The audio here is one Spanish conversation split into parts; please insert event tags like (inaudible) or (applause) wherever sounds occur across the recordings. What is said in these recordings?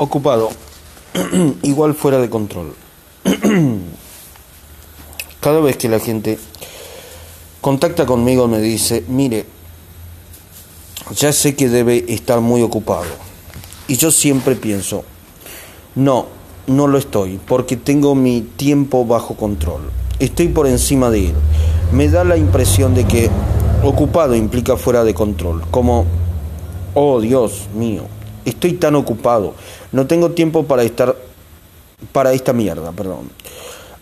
ocupado, (clears throat) igual fuera de control. (clears throat) Cada vez que la gente contacta conmigo me dice, mire, ya sé que debe estar muy ocupado. Y yo siempre pienso, no, no lo estoy, porque tengo mi tiempo bajo control. Estoy por encima de él. Me da la impresión de que ocupado implica fuera de control, como, oh Dios mío, estoy tan ocupado, no tengo tiempo para estar, para esta mierda, perdón.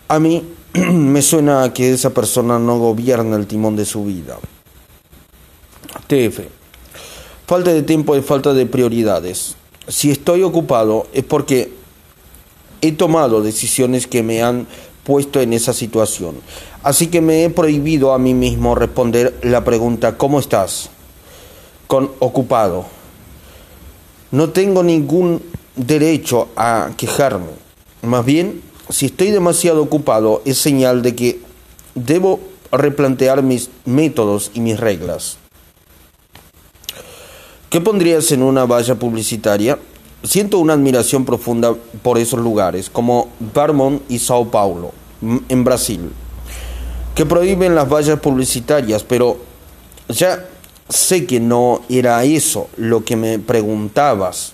A mí (clears throat) me suena que esa persona no gobierna el timón de su vida. TF. Falta de tiempo es falta de prioridades. Si estoy ocupado es porque he tomado decisiones que me han puesto en esa situación. Así que me he prohibido a mí mismo responder la pregunta ¿cómo estás? con ocupado. No tengo ningún derecho a quejarme. Más bien, si estoy demasiado ocupado es señal de que debo replantear mis métodos y mis reglas. ¿Qué pondrías en una valla publicitaria? Siento una admiración profunda por esos lugares, como Vermont y Sao Paulo, en Brasil, que prohíben las vallas publicitarias, pero ya sé que no era eso lo que me preguntabas.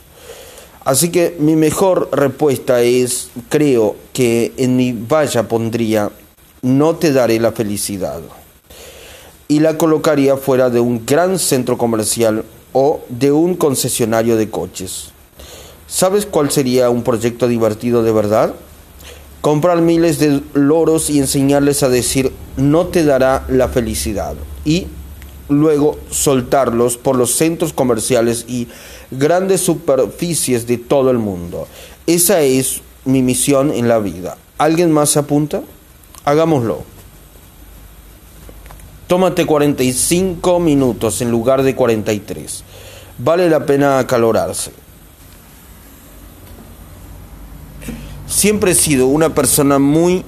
Así que mi mejor respuesta es, creo que en mi valla pondría, no te daré la felicidad. Y la colocaría fuera de un gran centro comercial o de un concesionario de coches. ¿Sabes cuál sería un proyecto divertido de verdad? Comprar miles de loros y enseñarles a decir no te dará la felicidad. Y luego soltarlos por los centros comerciales y grandes superficies de todo el mundo. Esa es mi misión en la vida. ¿Alguien más se apunta? Hagámoslo. Tómate 45 minutos en lugar de 43. Vale la pena acalorarse. Siempre he sido una persona muy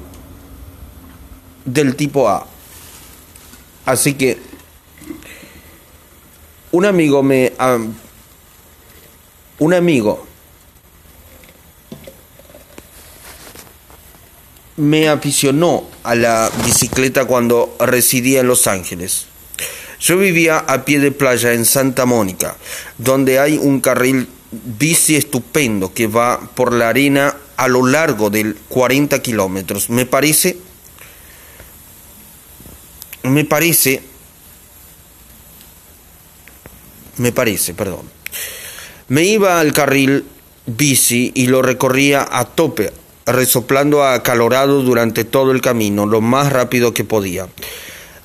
del tipo A. Así que un amigo me... un amigo me aficionó a la bicicleta cuando residía en Los Ángeles. Yo vivía a pie de playa en Santa Mónica, donde hay un carril bici estupendo que va por la arena a lo largo de 40 kilómetros. Me parece, me parece, me parece, perdón. Me iba al carril bici y lo recorría a tope resoplando acalorado durante todo el camino, lo más rápido que podía.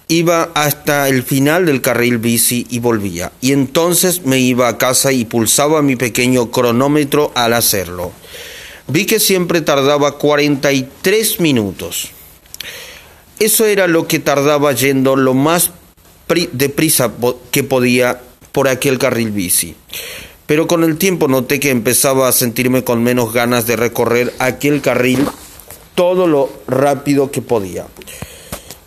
Iba hasta el final del carril bici y volvía. Y entonces me iba a casa y pulsaba mi pequeño cronómetro al hacerlo. Vi que siempre tardaba 43 minutos. Eso era lo que tardaba yendo lo más deprisa que podía por aquel carril bici pero con el tiempo noté que empezaba a sentirme con menos ganas de recorrer aquel carril todo lo rápido que podía.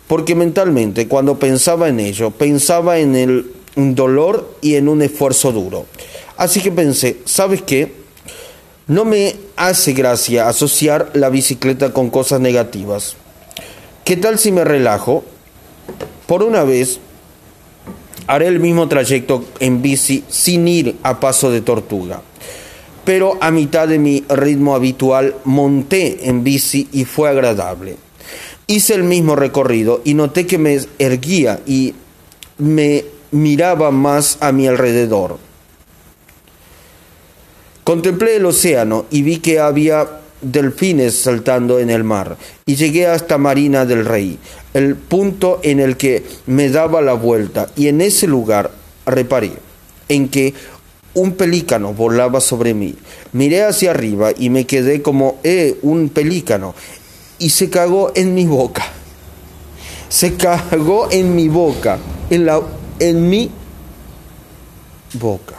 Porque mentalmente, cuando pensaba en ello, pensaba en el dolor y en un esfuerzo duro. Así que pensé, ¿sabes qué? No me hace gracia asociar la bicicleta con cosas negativas. ¿Qué tal si me relajo? Por una vez haré el mismo trayecto en bici sin ir a paso de tortuga. Pero a mitad de mi ritmo habitual monté en bici y fue agradable. Hice el mismo recorrido y noté que me erguía y me miraba más a mi alrededor. Contemplé el océano y vi que había delfines saltando en el mar y llegué hasta Marina del Rey, el punto en el que me daba la vuelta y en ese lugar reparé en que un pelícano volaba sobre mí. Miré hacia arriba y me quedé como, eh, un pelícano y se cagó en mi boca. Se cagó en mi boca, en la en mi boca.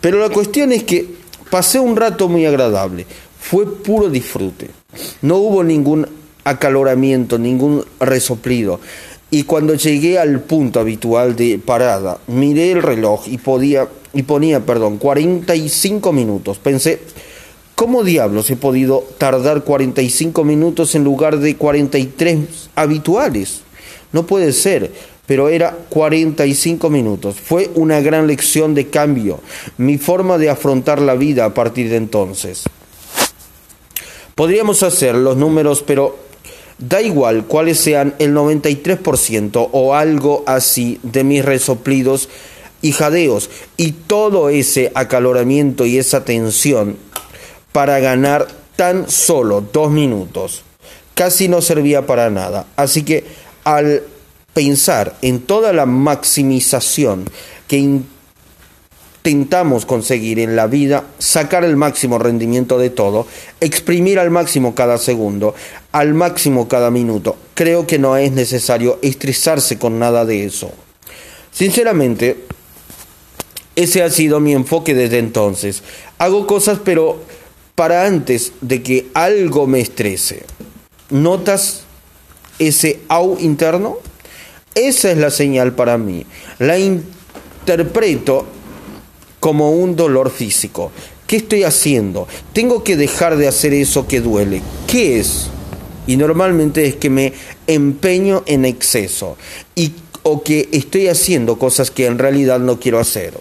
Pero la cuestión es que pasé un rato muy agradable. Fue puro disfrute. No hubo ningún acaloramiento, ningún resoplido. y cuando llegué al punto habitual de parada, miré el reloj y, podía, y ponía, perdón, 45 minutos. Pensé, ¿cómo diablos he podido tardar 45 minutos en lugar de 43 habituales? No puede ser, pero era 45 minutos. Fue una gran lección de cambio, mi forma de afrontar la vida a partir de entonces. Podríamos hacer los números, pero Da igual cuáles sean el 93% o algo así de mis resoplidos y jadeos y todo ese acaloramiento y esa tensión para ganar tan solo dos minutos. Casi no servía para nada. Así que al pensar en toda la maximización que intentamos conseguir en la vida, sacar el máximo rendimiento de todo, exprimir al máximo cada segundo, al máximo cada minuto. Creo que no es necesario estresarse con nada de eso. Sinceramente, ese ha sido mi enfoque desde entonces. Hago cosas pero para antes de que algo me estrese. ¿Notas ese au interno? Esa es la señal para mí. La interpreto como un dolor físico. ¿Qué estoy haciendo? Tengo que dejar de hacer eso que duele. ¿Qué es? Y normalmente es que me empeño en exceso y, o que estoy haciendo cosas que en realidad no quiero hacer.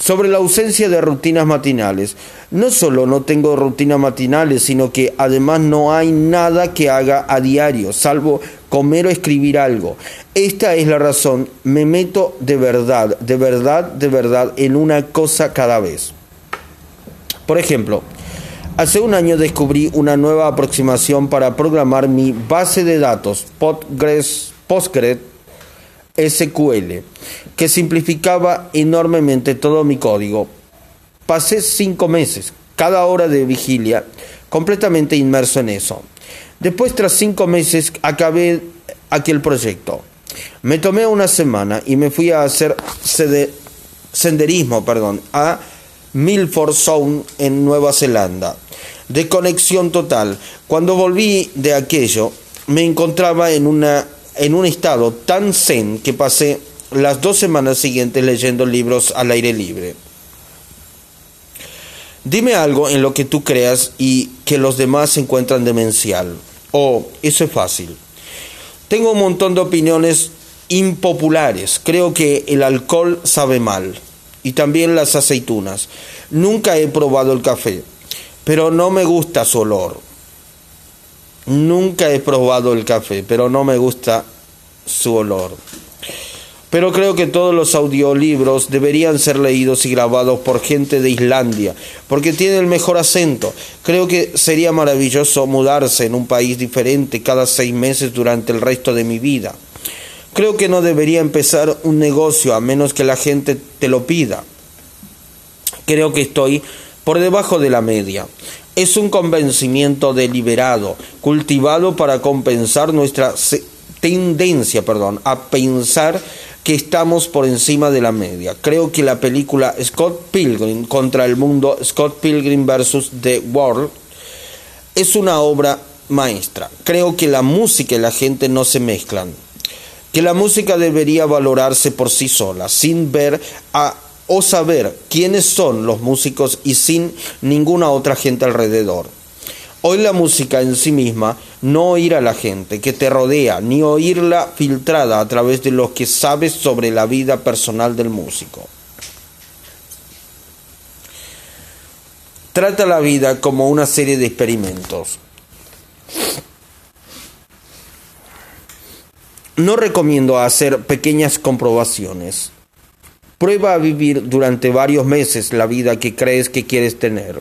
Sobre la ausencia de rutinas matinales. No solo no tengo rutinas matinales, sino que además no hay nada que haga a diario, salvo comer o escribir algo. Esta es la razón, me meto de verdad, de verdad, de verdad en una cosa cada vez. Por ejemplo, hace un año descubrí una nueva aproximación para programar mi base de datos Postgres, Postgres SQL, que simplificaba enormemente todo mi código. Pasé cinco meses, cada hora de vigilia, completamente inmerso en eso. Después, tras cinco meses, acabé aquel proyecto. Me tomé una semana y me fui a hacer senderismo perdón, a Milford Sound en Nueva Zelanda. De conexión total. Cuando volví de aquello, me encontraba en, una, en un estado tan zen que pasé las dos semanas siguientes leyendo libros al aire libre. Dime algo en lo que tú creas y que los demás encuentran demencial. Oh, eso es fácil. Tengo un montón de opiniones impopulares. Creo que el alcohol sabe mal. Y también las aceitunas. Nunca he probado el café, pero no me gusta su olor. Nunca he probado el café, pero no me gusta su olor. Pero creo que todos los audiolibros deberían ser leídos y grabados por gente de Islandia, porque tiene el mejor acento. Creo que sería maravilloso mudarse en un país diferente cada seis meses durante el resto de mi vida. Creo que no debería empezar un negocio a menos que la gente te lo pida. Creo que estoy por debajo de la media. Es un convencimiento deliberado, cultivado para compensar nuestra tendencia, perdón, a pensar que estamos por encima de la media. Creo que la película Scott Pilgrim contra el mundo, Scott Pilgrim versus The World, es una obra maestra. Creo que la música y la gente no se mezclan. Que la música debería valorarse por sí sola, sin ver a o saber quiénes son los músicos y sin ninguna otra gente alrededor. Hoy la música en sí misma, no oír a la gente que te rodea, ni oírla filtrada a través de lo que sabes sobre la vida personal del músico. Trata la vida como una serie de experimentos. No recomiendo hacer pequeñas comprobaciones. Prueba a vivir durante varios meses la vida que crees que quieres tener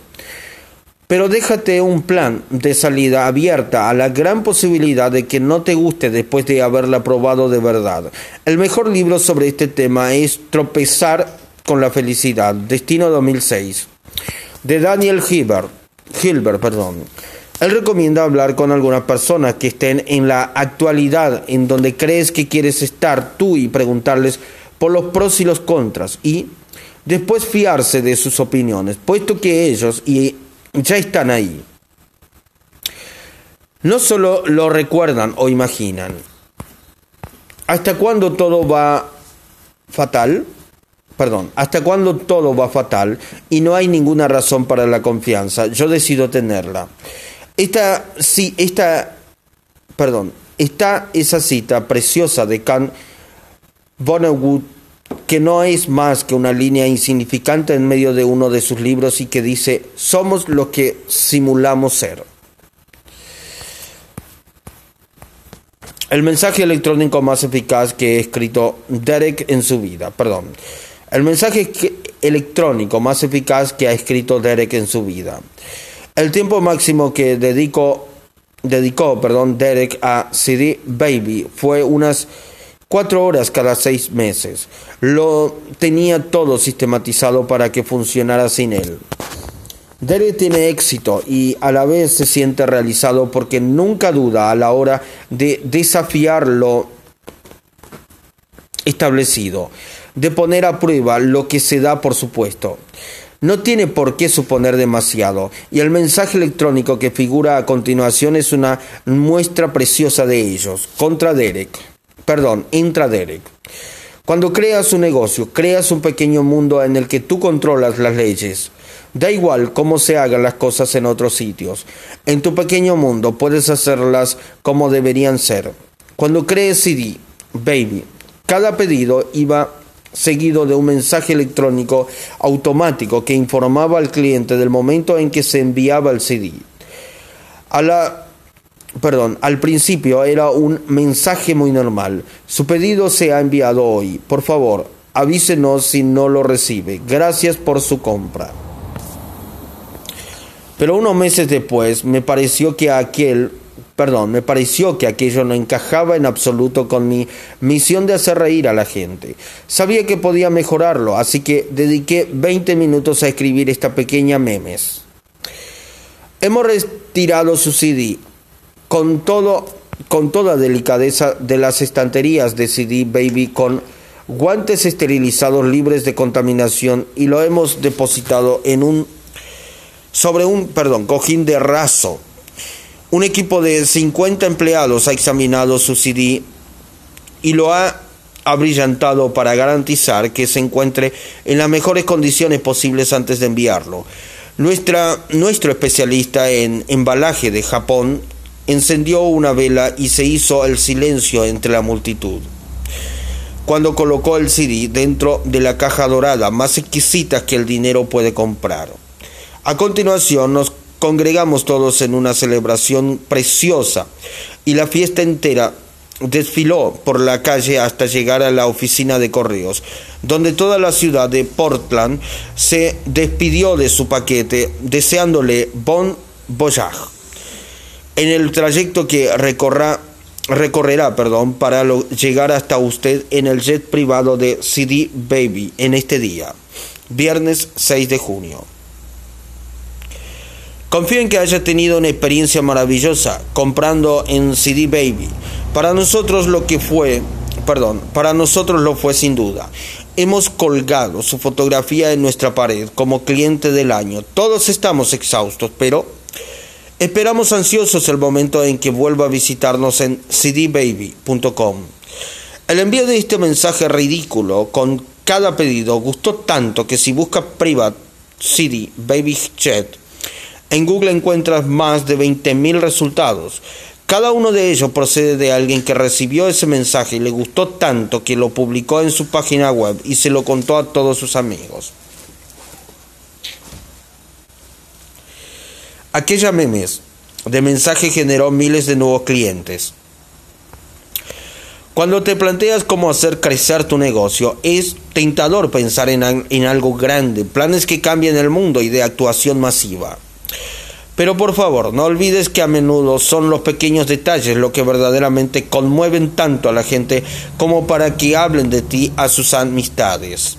pero déjate un plan de salida abierta a la gran posibilidad de que no te guste después de haberla probado de verdad. El mejor libro sobre este tema es Tropezar con la felicidad, Destino 2006, de Daniel Hilbert. Hilbert perdón. Él recomienda hablar con algunas personas que estén en la actualidad en donde crees que quieres estar tú y preguntarles por los pros y los contras y después fiarse de sus opiniones, puesto que ellos y ya están ahí. No solo lo recuerdan o imaginan, ¿Hasta cuándo todo va fatal? Perdón, ¿hasta cuándo todo va fatal y no hay ninguna razón para la confianza? Yo decido tenerla. Esta, sí, esta, perdón, está esa cita preciosa de Kant Vonnegut que no es más que una línea insignificante en medio de uno de sus libros y que dice, somos lo que simulamos ser. El mensaje electrónico más eficaz que ha escrito Derek en su vida, perdón. El mensaje electrónico más eficaz que ha escrito Derek en su vida. El tiempo máximo que dedicó, dedicó perdón, Derek a CD Baby fue unas cuatro horas cada seis meses. Lo tenía todo sistematizado para que funcionara sin él. Derek tiene éxito y a la vez se siente realizado porque nunca duda a la hora de desafiar lo establecido, de poner a prueba lo que se da por supuesto. No tiene por qué suponer demasiado, y el mensaje electrónico que figura a continuación es una muestra preciosa de ellos, contra Derek, perdón, intra Derek. Cuando creas un negocio, creas un pequeño mundo en el que tú controlas las leyes. Da igual cómo se hagan las cosas en otros sitios. En tu pequeño mundo puedes hacerlas como deberían ser. Cuando crees CD, baby, cada pedido iba seguido de un mensaje electrónico automático que informaba al cliente del momento en que se enviaba el CD. A la, perdón, al principio era un mensaje muy normal. Su pedido se ha enviado hoy. Por favor, avísenos si no lo recibe. Gracias por su compra. Pero unos meses después me pareció que aquel, perdón, me pareció que aquello no encajaba en absoluto con mi misión de hacer reír a la gente. Sabía que podía mejorarlo, así que dediqué 20 minutos a escribir esta pequeña memes. Hemos retirado su CD con todo con toda delicadeza de las estanterías de CD Baby con guantes esterilizados libres de contaminación y lo hemos depositado en un sobre un, perdón, cojín de raso. Un equipo de 50 empleados ha examinado su CD y lo ha abrillantado para garantizar que se encuentre en las mejores condiciones posibles antes de enviarlo. Nuestra, nuestro especialista en embalaje de Japón encendió una vela y se hizo el silencio entre la multitud. Cuando colocó el CD dentro de la caja dorada más exquisita que el dinero puede comprar. A continuación nos congregamos todos en una celebración preciosa y la fiesta entera desfiló por la calle hasta llegar a la oficina de correos, donde toda la ciudad de Portland se despidió de su paquete deseándole bon voyage en el trayecto que recorra, recorrerá perdón, para llegar hasta usted en el jet privado de CD Baby en este día, viernes 6 de junio. Confío en que haya tenido una experiencia maravillosa comprando en CD Baby. Para nosotros lo que fue, perdón, para nosotros lo fue sin duda. Hemos colgado su fotografía en nuestra pared como cliente del año. Todos estamos exhaustos, pero esperamos ansiosos el momento en que vuelva a visitarnos en cdbaby.com. El envío de este mensaje ridículo con cada pedido gustó tanto que si busca Private CD Baby Chat en Google encuentras más de 20.000 resultados. Cada uno de ellos procede de alguien que recibió ese mensaje y le gustó tanto que lo publicó en su página web y se lo contó a todos sus amigos. Aquella memes de mensaje generó miles de nuevos clientes. Cuando te planteas cómo hacer crecer tu negocio, es tentador pensar en, en algo grande, planes que cambien el mundo y de actuación masiva. Pero por favor, no olvides que a menudo son los pequeños detalles lo que verdaderamente conmueven tanto a la gente como para que hablen de ti a sus amistades.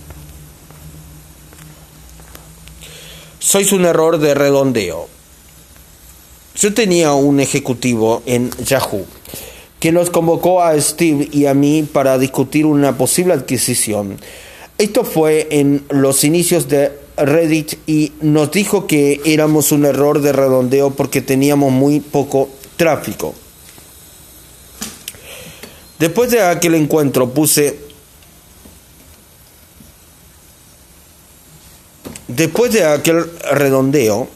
Sois un error de redondeo. Yo tenía un ejecutivo en Yahoo que nos convocó a Steve y a mí para discutir una posible adquisición. Esto fue en los inicios de Reddit y nos dijo que éramos un error de redondeo porque teníamos muy poco tráfico. Después de aquel encuentro puse... Después de aquel redondeo,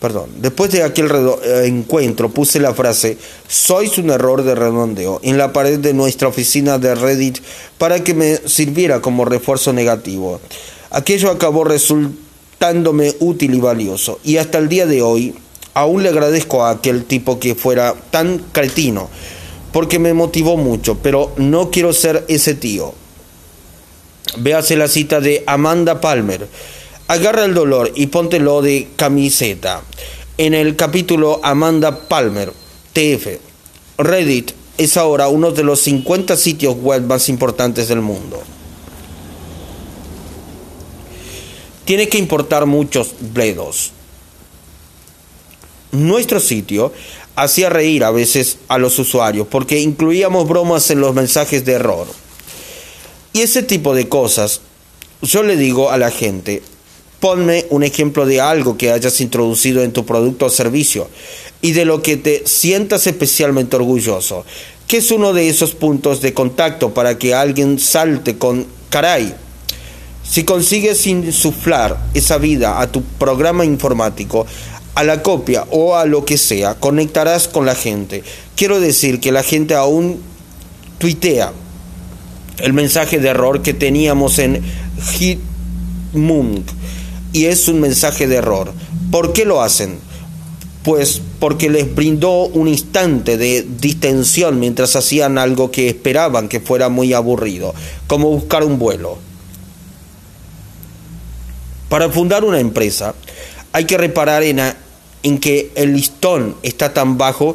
perdón, después de aquel eh, encuentro puse la frase, sois un error de redondeo en la pared de nuestra oficina de Reddit para que me sirviera como refuerzo negativo. Aquello acabó resultándome útil y valioso y hasta el día de hoy aún le agradezco a aquel tipo que fuera tan cretino porque me motivó mucho, pero no quiero ser ese tío. Véase la cita de Amanda Palmer. Agarra el dolor y póntelo de camiseta. En el capítulo Amanda Palmer, TF, Reddit es ahora uno de los 50 sitios web más importantes del mundo. Tiene que importar muchos bledos. Nuestro sitio hacía reír a veces a los usuarios porque incluíamos bromas en los mensajes de error. Y ese tipo de cosas, yo le digo a la gente, ponme un ejemplo de algo que hayas introducido en tu producto o servicio y de lo que te sientas especialmente orgulloso, que es uno de esos puntos de contacto para que alguien salte con caray. Si consigues insuflar esa vida a tu programa informático, a la copia o a lo que sea, conectarás con la gente. Quiero decir que la gente aún tuitea el mensaje de error que teníamos en Hitmunk y es un mensaje de error. ¿Por qué lo hacen? Pues porque les brindó un instante de distensión mientras hacían algo que esperaban que fuera muy aburrido, como buscar un vuelo. Para fundar una empresa hay que reparar en, en que el listón está tan bajo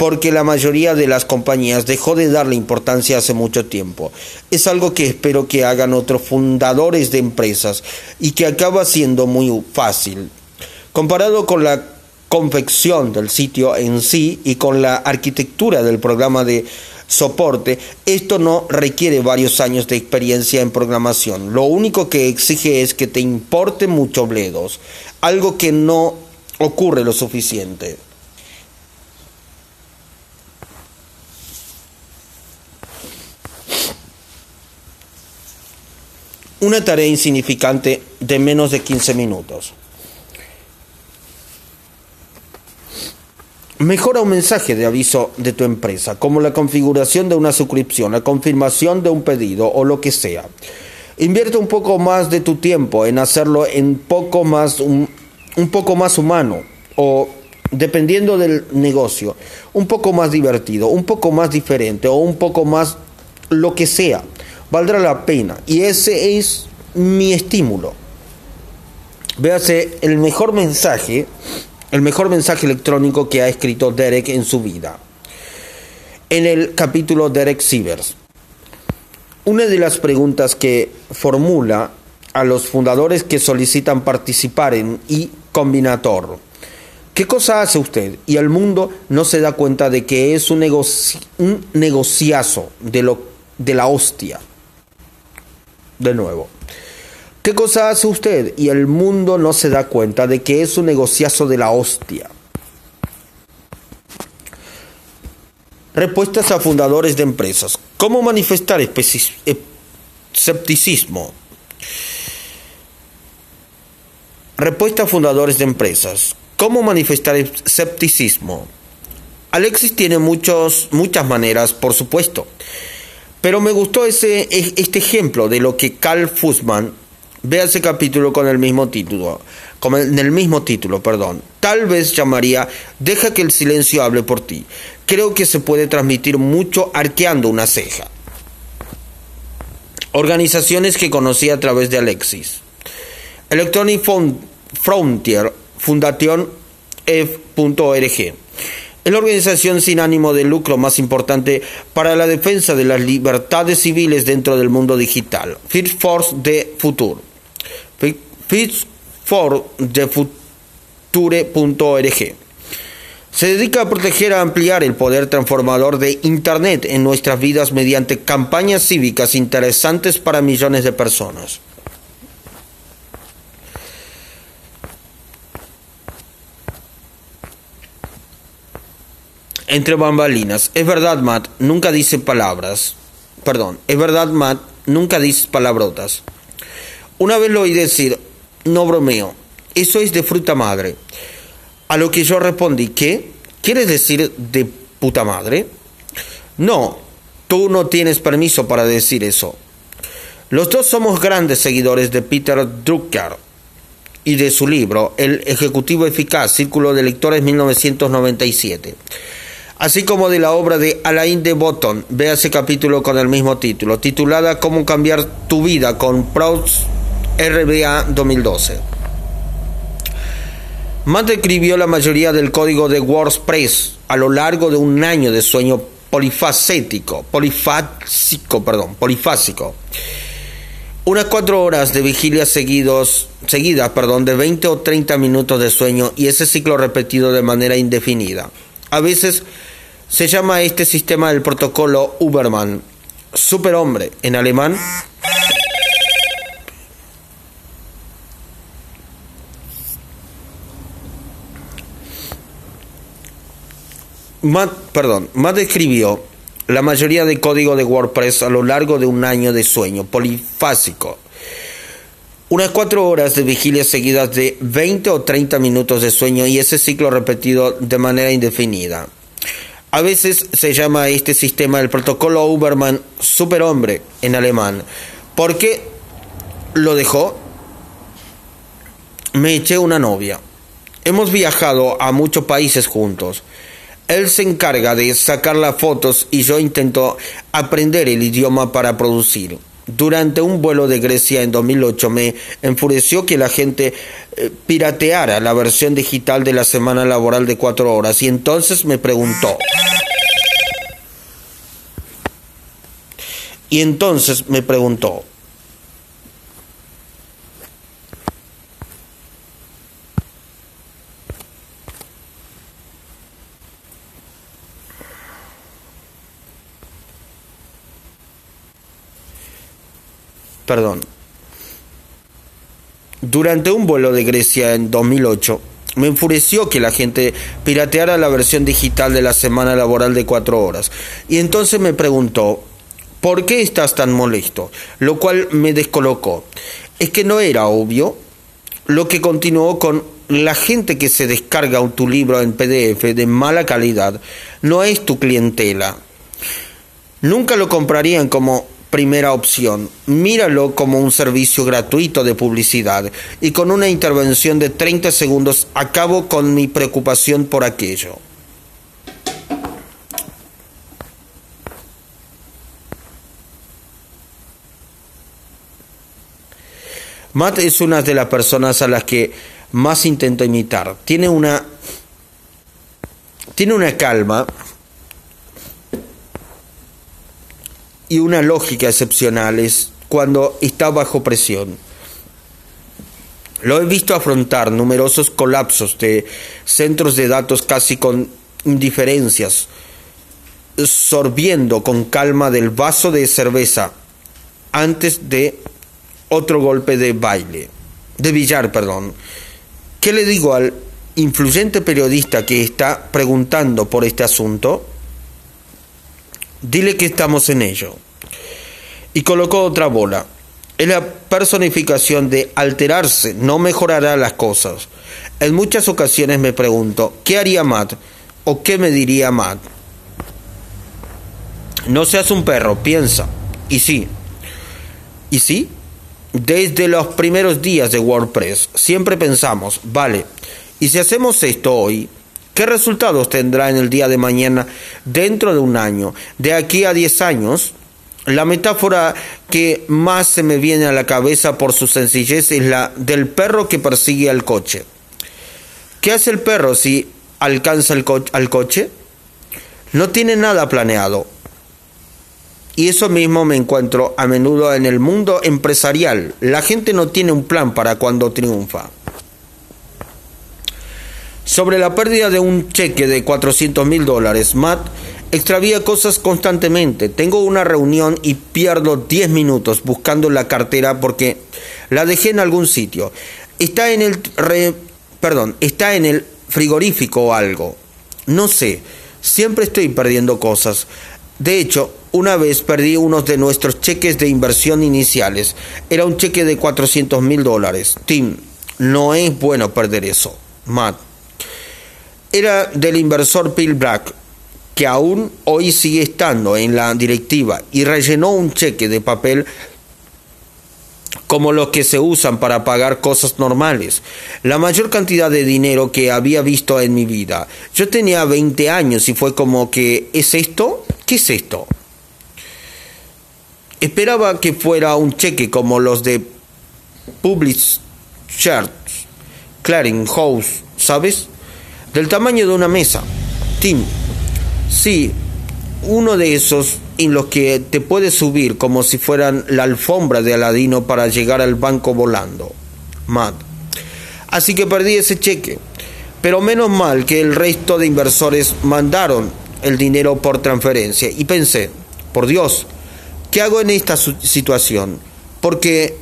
porque la mayoría de las compañías dejó de darle importancia hace mucho tiempo. Es algo que espero que hagan otros fundadores de empresas y que acaba siendo muy fácil. Comparado con la confección del sitio en sí y con la arquitectura del programa de soporte, esto no requiere varios años de experiencia en programación. Lo único que exige es que te importe mucho bledos, algo que no ocurre lo suficiente. Una tarea insignificante de menos de 15 minutos. Mejora un mensaje de aviso de tu empresa, como la configuración de una suscripción, la confirmación de un pedido o lo que sea. Invierte un poco más de tu tiempo en hacerlo en poco más un, un poco más humano o dependiendo del negocio, un poco más divertido, un poco más diferente o un poco más lo que sea, valdrá la pena. Y ese es mi estímulo. Véase el mejor mensaje, el mejor mensaje electrónico que ha escrito Derek en su vida. En el capítulo Derek Sievers. Una de las preguntas que formula a los fundadores que solicitan participar en y Combinator. ¿Qué cosa hace usted? Y el mundo no se da cuenta de que es un, un negociazo de, lo, de la hostia. De nuevo. ¿Qué cosa hace usted? Y el mundo no se da cuenta de que es un negociazo de la hostia. Respuestas a fundadores de empresas. ¿Cómo manifestar escepticismo? Respuesta a fundadores de empresas. ¿Cómo manifestar escepticismo? Alexis tiene muchos, muchas maneras, por supuesto. Pero me gustó ese, este ejemplo de lo que Carl Fussman ve ese capítulo con el mismo título, con el, mismo título, perdón. Tal vez llamaría Deja que el silencio hable por ti. Creo que se puede transmitir mucho arqueando una ceja. Organizaciones que conocí a través de Alexis. Electronic Frontier, Fundación F.org. La organización sin ánimo de lucro más importante para la defensa de las libertades civiles dentro del mundo digital. Fit Force de Future. Fit. Se dedica a proteger a ampliar el poder transformador de Internet en nuestras vidas mediante campañas cívicas interesantes para millones de personas. Entre bambalinas. Es verdad, Matt, nunca dice palabras. Perdón, es verdad, Matt, nunca dice palabrotas. Una vez lo oí decir, no bromeo, eso es de fruta madre. A lo que yo respondí, ¿qué? ¿Quieres decir de puta madre? No, tú no tienes permiso para decir eso. Los dos somos grandes seguidores de Peter Drucker y de su libro El Ejecutivo Eficaz, Círculo de Lectores 1997 así como de la obra de Alain de Botton. Vea ese capítulo con el mismo título, titulada Cómo cambiar tu vida con Proust RBA 2012. Matt escribió la mayoría del código de WordPress a lo largo de un año de sueño polifacético, polifásico, perdón, polifásico. Unas cuatro horas de vigilia seguidos, seguidas, perdón, de 20 o 30 minutos de sueño y ese ciclo repetido de manera indefinida. A veces se llama este sistema el protocolo Uberman, superhombre en alemán. Matt, perdón, Matt escribió la mayoría de código de WordPress a lo largo de un año de sueño polifásico. Unas cuatro horas de vigilia seguidas de 20 o 30 minutos de sueño y ese ciclo repetido de manera indefinida. A veces se llama este sistema el protocolo Uberman superhombre en alemán. ¿Por qué lo dejó? Me eché una novia. Hemos viajado a muchos países juntos. Él se encarga de sacar las fotos y yo intento aprender el idioma para producir. Durante un vuelo de Grecia en 2008 me enfureció que la gente eh, pirateara la versión digital de la semana laboral de cuatro horas y entonces me preguntó. Y entonces me preguntó, perdón. Durante un vuelo de Grecia en 2008, me enfureció que la gente pirateara la versión digital de la semana laboral de cuatro horas. Y entonces me preguntó, ¿por qué estás tan molesto? Lo cual me descolocó. Es que no era obvio. Lo que continuó con la gente que se descarga tu libro en PDF de mala calidad no es tu clientela. Nunca lo comprarían como primera opción. Míralo como un servicio gratuito de publicidad y con una intervención de 30 segundos acabo con mi preocupación por aquello. Matt es una de las personas a las que más intento imitar. Tiene una tiene una calma y una lógica excepcionales cuando está bajo presión. Lo he visto afrontar numerosos colapsos de centros de datos casi con indiferencias, sorbiendo con calma del vaso de cerveza antes de otro golpe de baile, de billar, perdón. ¿Qué le digo al influyente periodista que está preguntando por este asunto? Dile que estamos en ello. Y colocó otra bola. Es la personificación de alterarse, no mejorará las cosas. En muchas ocasiones me pregunto, ¿qué haría Matt? ¿O qué me diría Matt? No seas un perro, piensa. Y sí. ¿Y sí? Desde los primeros días de WordPress siempre pensamos, vale, y si hacemos esto hoy, ¿Qué resultados tendrá en el día de mañana dentro de un año? De aquí a 10 años, la metáfora que más se me viene a la cabeza por su sencillez es la del perro que persigue al coche. ¿Qué hace el perro si alcanza el al coche? No tiene nada planeado. Y eso mismo me encuentro a menudo en el mundo empresarial. La gente no tiene un plan para cuando triunfa. Sobre la pérdida de un cheque de 400 mil dólares, Matt extravía cosas constantemente. Tengo una reunión y pierdo 10 minutos buscando la cartera porque la dejé en algún sitio. Está en el perdón, está en el frigorífico o algo. No sé. Siempre estoy perdiendo cosas. De hecho, una vez perdí uno de nuestros cheques de inversión iniciales. Era un cheque de 400 mil dólares. Tim, no es bueno perder eso. Matt. Era del inversor Bill Black, que aún hoy sigue estando en la directiva y rellenó un cheque de papel como los que se usan para pagar cosas normales. La mayor cantidad de dinero que había visto en mi vida. Yo tenía 20 años y fue como que, ¿es esto? ¿Qué es esto? Esperaba que fuera un cheque como los de Public Church, Clearing House, ¿sabes? Del tamaño de una mesa. Tim. Sí, uno de esos en los que te puedes subir como si fueran la alfombra de Aladino para llegar al banco volando. Matt. Así que perdí ese cheque. Pero menos mal que el resto de inversores mandaron el dinero por transferencia. Y pensé, por Dios, ¿qué hago en esta situación? Porque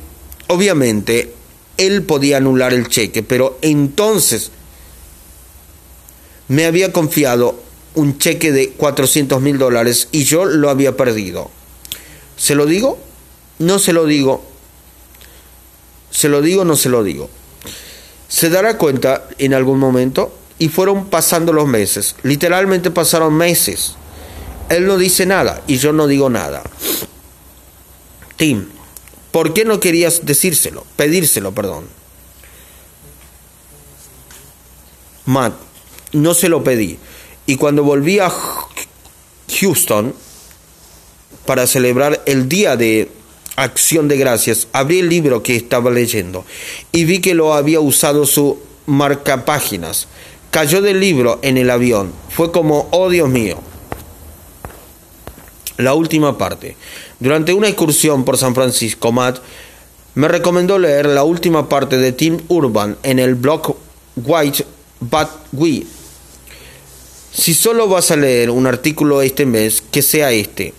obviamente él podía anular el cheque, pero entonces me había confiado un cheque de 400 mil dólares y yo lo había perdido. ¿Se lo digo? No se lo digo. ¿Se lo digo? No se lo digo. Se dará cuenta en algún momento y fueron pasando los meses. Literalmente pasaron meses. Él no dice nada y yo no digo nada. Tim, ¿por qué no querías decírselo? Pedírselo, perdón. Matt, no se lo pedí. Y cuando volví a Houston para celebrar el Día de Acción de Gracias, abrí el libro que estaba leyendo y vi que lo había usado su marcapáginas. Cayó del libro en el avión. Fue como, oh Dios mío. La última parte. Durante una excursión por San Francisco, Matt me recomendó leer la última parte de Tim Urban en el blog White But We si solo vas a leer un artículo este mes, que sea este.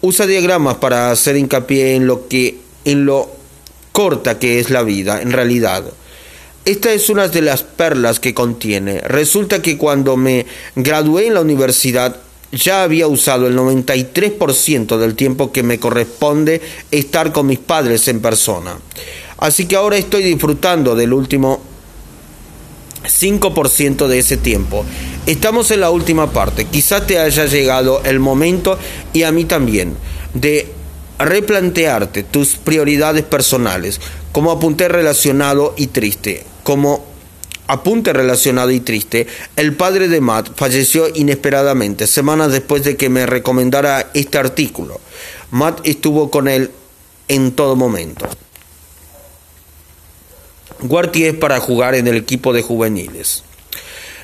Usa diagramas para hacer hincapié en lo que en lo corta que es la vida, en realidad. Esta es una de las perlas que contiene. Resulta que cuando me gradué en la universidad ya había usado el 93% del tiempo que me corresponde estar con mis padres en persona. Así que ahora estoy disfrutando del último 5% de ese tiempo. Estamos en la última parte. Quizás te haya llegado el momento, y a mí también, de replantearte tus prioridades personales como apunte relacionado y triste. Como apunte relacionado y triste, el padre de Matt falleció inesperadamente, semanas después de que me recomendara este artículo. Matt estuvo con él en todo momento. Guarty es para jugar en el equipo de juveniles.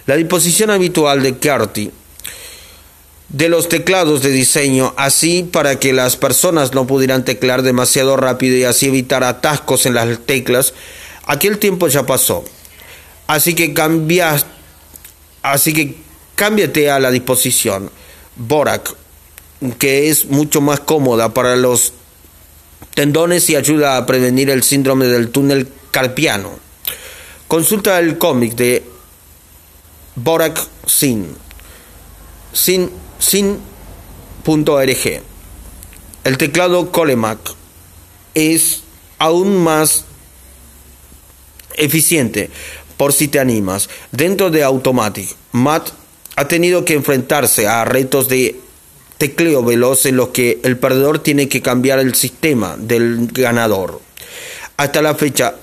La disposición habitual de Carty de los teclados de diseño, así para que las personas no pudieran teclar demasiado rápido y así evitar atascos en las teclas, aquel tiempo ya pasó. Así que cambias, así que cámbiate a la disposición Borac, que es mucho más cómoda para los tendones y ayuda a prevenir el síndrome del túnel carpiano. Consulta el cómic de Borak Sin, sin, sin.org. El teclado Colemac es aún más eficiente por si te animas. Dentro de Automatic, Matt ha tenido que enfrentarse a retos de tecleo veloz en los que el perdedor tiene que cambiar el sistema del ganador. Hasta la fecha,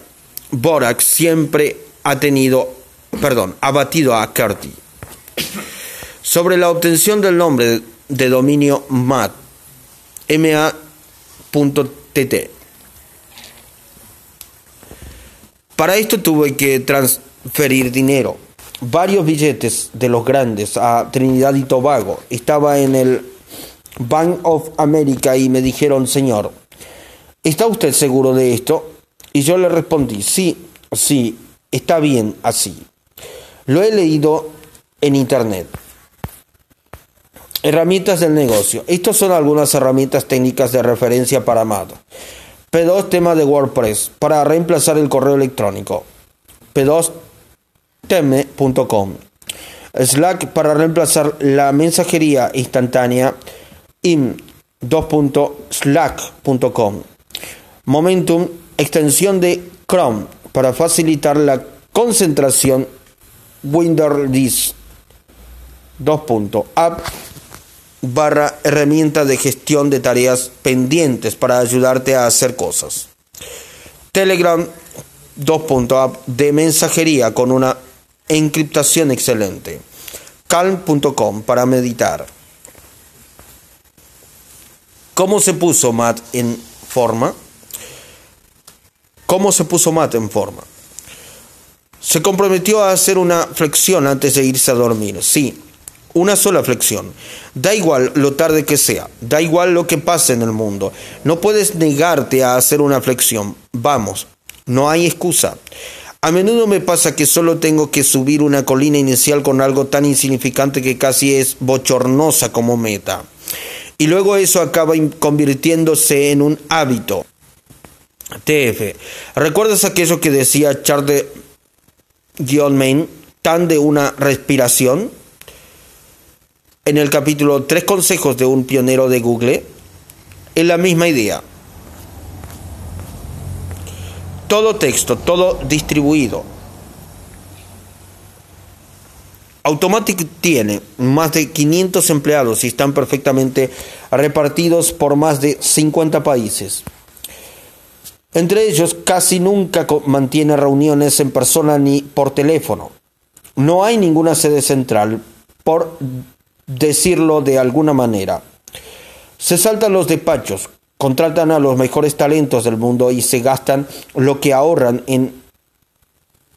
Borax siempre ha tenido, perdón, ha batido a Curti. Sobre la obtención del nombre de dominio MAT, ma.tt. Para esto tuve que transferir dinero, varios billetes de los grandes a Trinidad y Tobago. Estaba en el Bank of America y me dijeron, señor, ¿está usted seguro de esto? Y yo le respondí, sí, sí, está bien así. Lo he leído en internet. Herramientas del negocio. Estas son algunas herramientas técnicas de referencia para Amado. P2 tema de WordPress para reemplazar el correo electrónico. P2teme.com. Slack para reemplazar la mensajería instantánea in 2.slack.com. Momentum, extensión de Chrome para facilitar la concentración Windows 2.app barra herramienta de gestión de tareas pendientes para ayudarte a hacer cosas. Telegram 2.app de mensajería con una encriptación excelente. Calm.com para meditar. ¿Cómo se puso Matt en forma? ¿Cómo se puso Matt en forma? Se comprometió a hacer una flexión antes de irse a dormir. Sí, una sola flexión. Da igual lo tarde que sea, da igual lo que pase en el mundo. No puedes negarte a hacer una flexión. Vamos, no hay excusa. A menudo me pasa que solo tengo que subir una colina inicial con algo tan insignificante que casi es bochornosa como meta. Y luego eso acaba convirtiéndose en un hábito. TF. ¿Recuerdas aquello que decía Charles Main, tan de una respiración? En el capítulo Tres consejos de un pionero de Google, es la misma idea. Todo texto, todo distribuido. Automatic tiene más de 500 empleados y están perfectamente repartidos por más de 50 países. Entre ellos casi nunca mantiene reuniones en persona ni por teléfono. No hay ninguna sede central, por decirlo de alguna manera. Se saltan los despachos, contratan a los mejores talentos del mundo y se gastan lo que ahorran en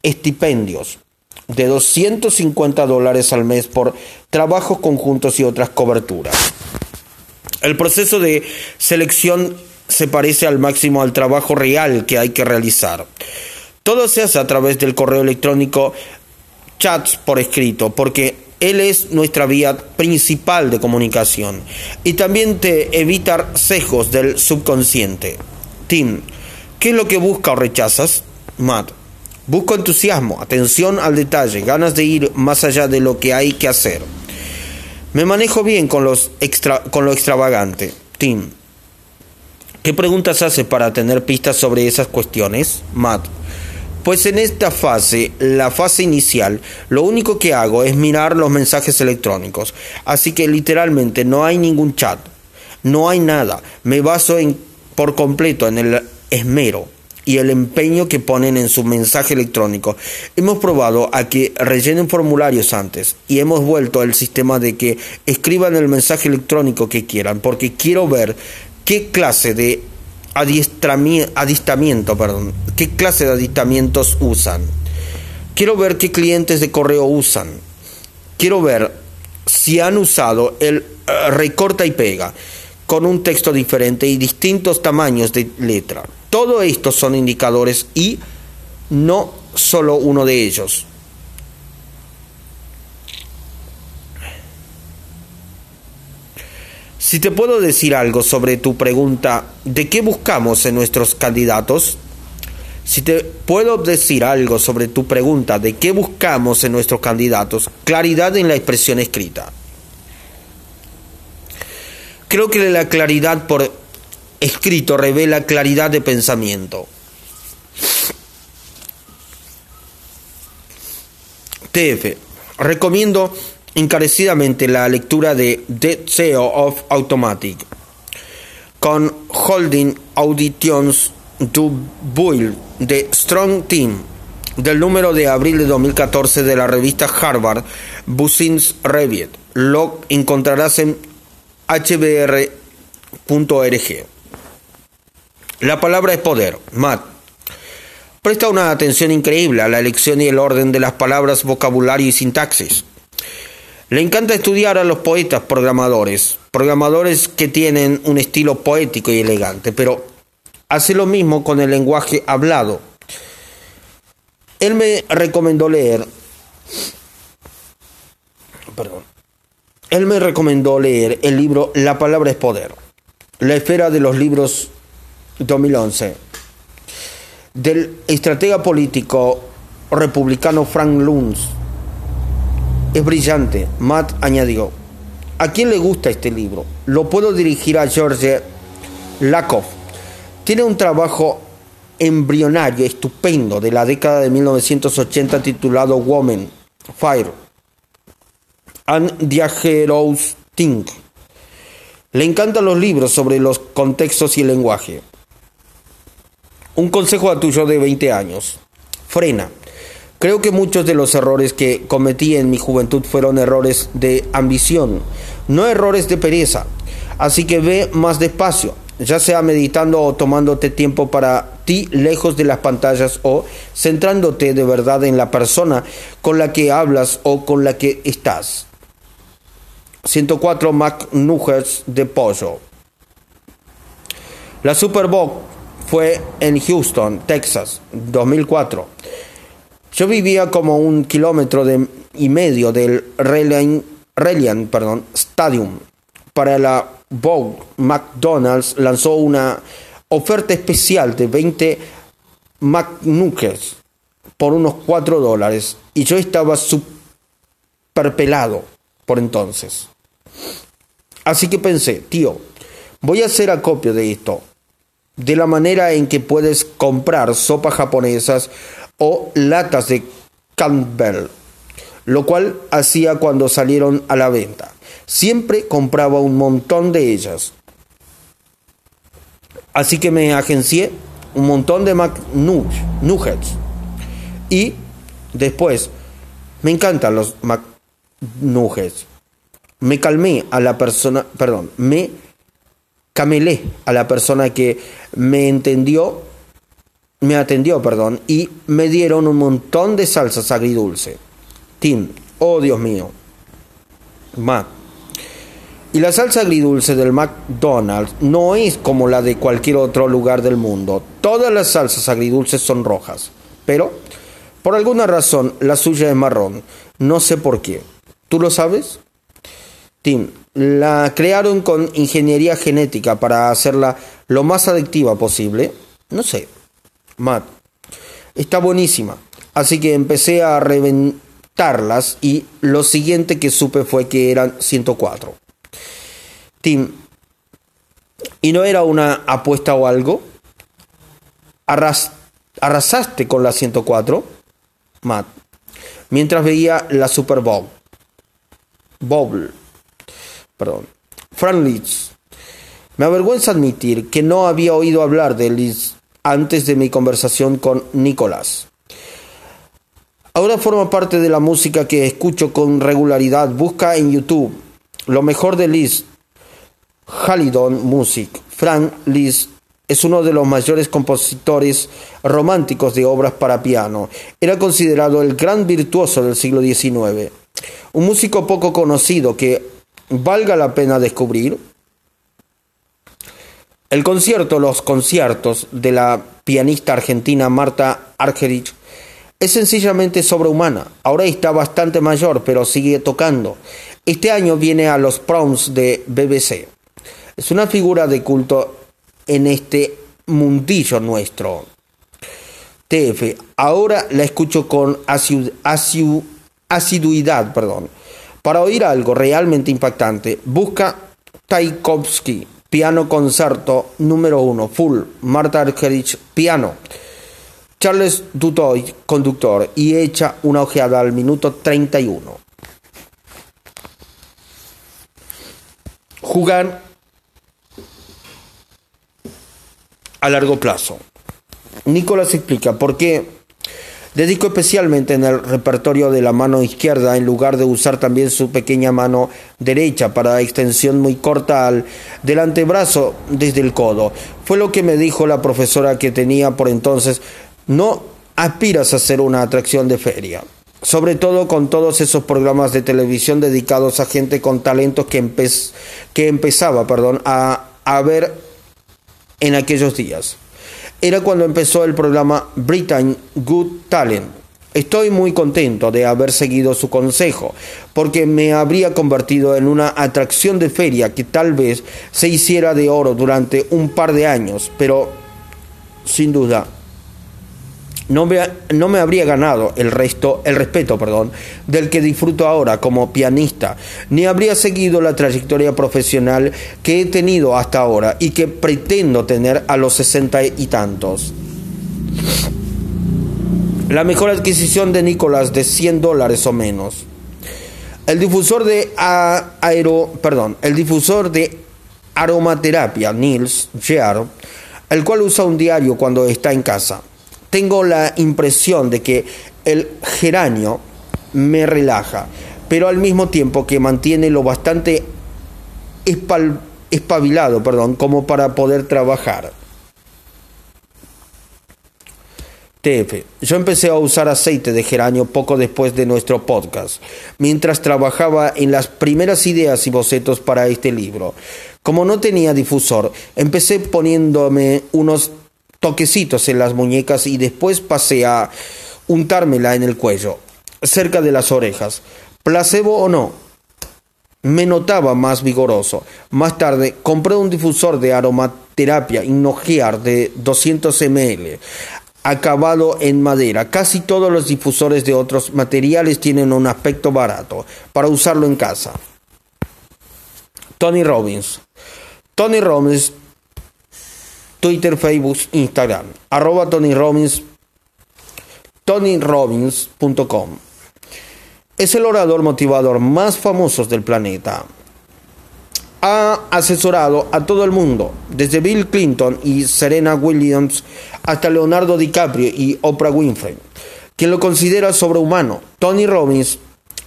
estipendios de 250 dólares al mes por trabajos conjuntos y otras coberturas. El proceso de selección se parece al máximo al trabajo real que hay que realizar. Todo se hace a través del correo electrónico, chats por escrito, porque él es nuestra vía principal de comunicación y también te evitar sesgos del subconsciente. Tim, ¿qué es lo que busca o rechazas? Matt, busco entusiasmo, atención al detalle, ganas de ir más allá de lo que hay que hacer. Me manejo bien con, los con lo extravagante. Tim, ¿Qué preguntas hace para tener pistas sobre esas cuestiones, Matt? Pues en esta fase, la fase inicial, lo único que hago es mirar los mensajes electrónicos. Así que literalmente no hay ningún chat, no hay nada. Me baso en, por completo en el esmero y el empeño que ponen en su mensaje electrónico. Hemos probado a que rellenen formularios antes y hemos vuelto al sistema de que escriban el mensaje electrónico que quieran, porque quiero ver qué clase de adiestramiento, perdón, qué clase de adiestramientos usan. Quiero ver qué clientes de correo usan. Quiero ver si han usado el eh, recorta y pega con un texto diferente y distintos tamaños de letra. Todo esto son indicadores y no solo uno de ellos. Si te puedo decir algo sobre tu pregunta de qué buscamos en nuestros candidatos, si te puedo decir algo sobre tu pregunta de qué buscamos en nuestros candidatos, claridad en la expresión escrita. Creo que la claridad por escrito revela claridad de pensamiento. TF. Recomiendo encarecidamente la lectura de The CEO of Automatic con Holding Auditions to Build the Strong Team del número de abril de 2014 de la revista Harvard Business Review. Lo encontrarás en hbr.org. La palabra es poder. Matt. Presta una atención increíble a la elección y el orden de las palabras, vocabulario y sintaxis. Le encanta estudiar a los poetas programadores, programadores que tienen un estilo poético y elegante, pero hace lo mismo con el lenguaje hablado. Él me recomendó leer, perdón, él me recomendó leer el libro La palabra es poder, la esfera de los libros 2011, del estratega político republicano Frank Luntz Es brillante, Matt añadió. ¿A quién le gusta este libro? Lo puedo dirigir a George Lakoff. Tiene un trabajo embrionario estupendo de la década de 1980 titulado Woman, Fire and the. Le encantan los libros sobre los contextos y el lenguaje. Un consejo a tuyo de 20 años. Frena. Creo que muchos de los errores que cometí en mi juventud fueron errores de ambición, no errores de pereza. Así que ve más despacio, ya sea meditando o tomándote tiempo para ti lejos de las pantallas o centrándote de verdad en la persona con la que hablas o con la que estás. 104 McNuggets de pollo. La Super Bowl fue en Houston, Texas, 2004. Yo vivía como un kilómetro y medio del perdón, Stadium. Para la Bowl, McDonald's lanzó una oferta especial de 20 McNuggets por unos 4 dólares y yo estaba super pelado por entonces. Así que pensé, tío, voy a hacer acopio de esto, de la manera en que puedes comprar sopas japonesas o latas de Campbell, lo cual hacía cuando salieron a la venta. Siempre compraba un montón de ellas. Así que me agencié un montón de McNuggets. Y después, me encantan los McNuggets me calmé a la persona, perdón, me camelé a la persona que me entendió, me atendió, perdón, y me dieron un montón de salsas agridulce. Tim, oh Dios mío. Mac. Y la salsa agridulce del McDonald's no es como la de cualquier otro lugar del mundo. Todas las salsas agridulces son rojas, pero por alguna razón la suya es marrón. No sé por qué. ¿Tú lo sabes? Tim, la crearon con ingeniería genética para hacerla lo más adictiva posible. No sé. Matt, está buenísima. Así que empecé a reventarlas y lo siguiente que supe fue que eran 104. Tim, ¿y no era una apuesta o algo? ¿Arrasaste con la 104? Matt, mientras veía la Super Bowl. Bowl perdón, Frank Leeds. Me avergüenza admitir que no había oído hablar de Leeds antes de mi conversación con Nicolás. Ahora forma parte de la música que escucho con regularidad. Busca en YouTube lo mejor de Liz. Halidon Music. Frank Liszt es uno de los mayores compositores románticos de obras para piano. Era considerado el gran virtuoso del siglo XIX. Un músico poco conocido que valga la pena descubrir. El concierto, los conciertos de la pianista argentina Marta Argerich es sencillamente sobrehumana. Ahora está bastante mayor, pero sigue tocando. Este año viene a los proms de BBC. Es una figura de culto en este mundillo nuestro. TF, ahora la escucho con asiduidad, perdón. Para oír algo realmente impactante, busca Tchaikovsky, piano concerto número 1, full, Marta Argerich, piano. Charles Dutoy, conductor, y echa una ojeada al minuto 31. Jugar a largo plazo. Nicolás explica por qué Dedico especialmente en el repertorio de la mano izquierda en lugar de usar también su pequeña mano derecha para extensión muy corta al del antebrazo desde el codo. Fue lo que me dijo la profesora que tenía por entonces. No aspiras a ser una atracción de feria. Sobre todo con todos esos programas de televisión dedicados a gente con talentos que, que empezaba perdón, a, a ver en aquellos días era cuando empezó el programa Britain Good Talent. Estoy muy contento de haber seguido su consejo, porque me habría convertido en una atracción de feria que tal vez se hiciera de oro durante un par de años, pero sin duda no me, no me, habría ganado el resto, el respeto, perdón, del que disfruto ahora como pianista, ni habría seguido la trayectoria profesional que he tenido hasta ahora y que pretendo tener a los sesenta y tantos. La mejor adquisición de Nicolás de 100 dólares o menos. El difusor de aero, perdón, el difusor de aromaterapia Nils Gear, el cual usa un diario cuando está en casa. Tengo la impresión de que el geranio me relaja, pero al mismo tiempo que mantiene lo bastante espabilado, perdón, como para poder trabajar. Yo empecé a usar aceite de geranio poco después de nuestro podcast, mientras trabajaba en las primeras ideas y bocetos para este libro. Como no tenía difusor, empecé poniéndome unos toquecitos en las muñecas y después pasé a untármela en el cuello, cerca de las orejas. Placebo o no, me notaba más vigoroso. Más tarde compré un difusor de aromaterapia Innogear de 200 ml acabado en madera. Casi todos los difusores de otros materiales tienen un aspecto barato para usarlo en casa. Tony Robbins. Tony Robbins, Twitter, Facebook, Instagram. Arroba Tony Robbins. TonyRobbins.com. Es el orador motivador más famoso del planeta ha asesorado a todo el mundo, desde Bill Clinton y Serena Williams hasta Leonardo DiCaprio y Oprah Winfrey, quien lo considera sobrehumano. Tony Robbins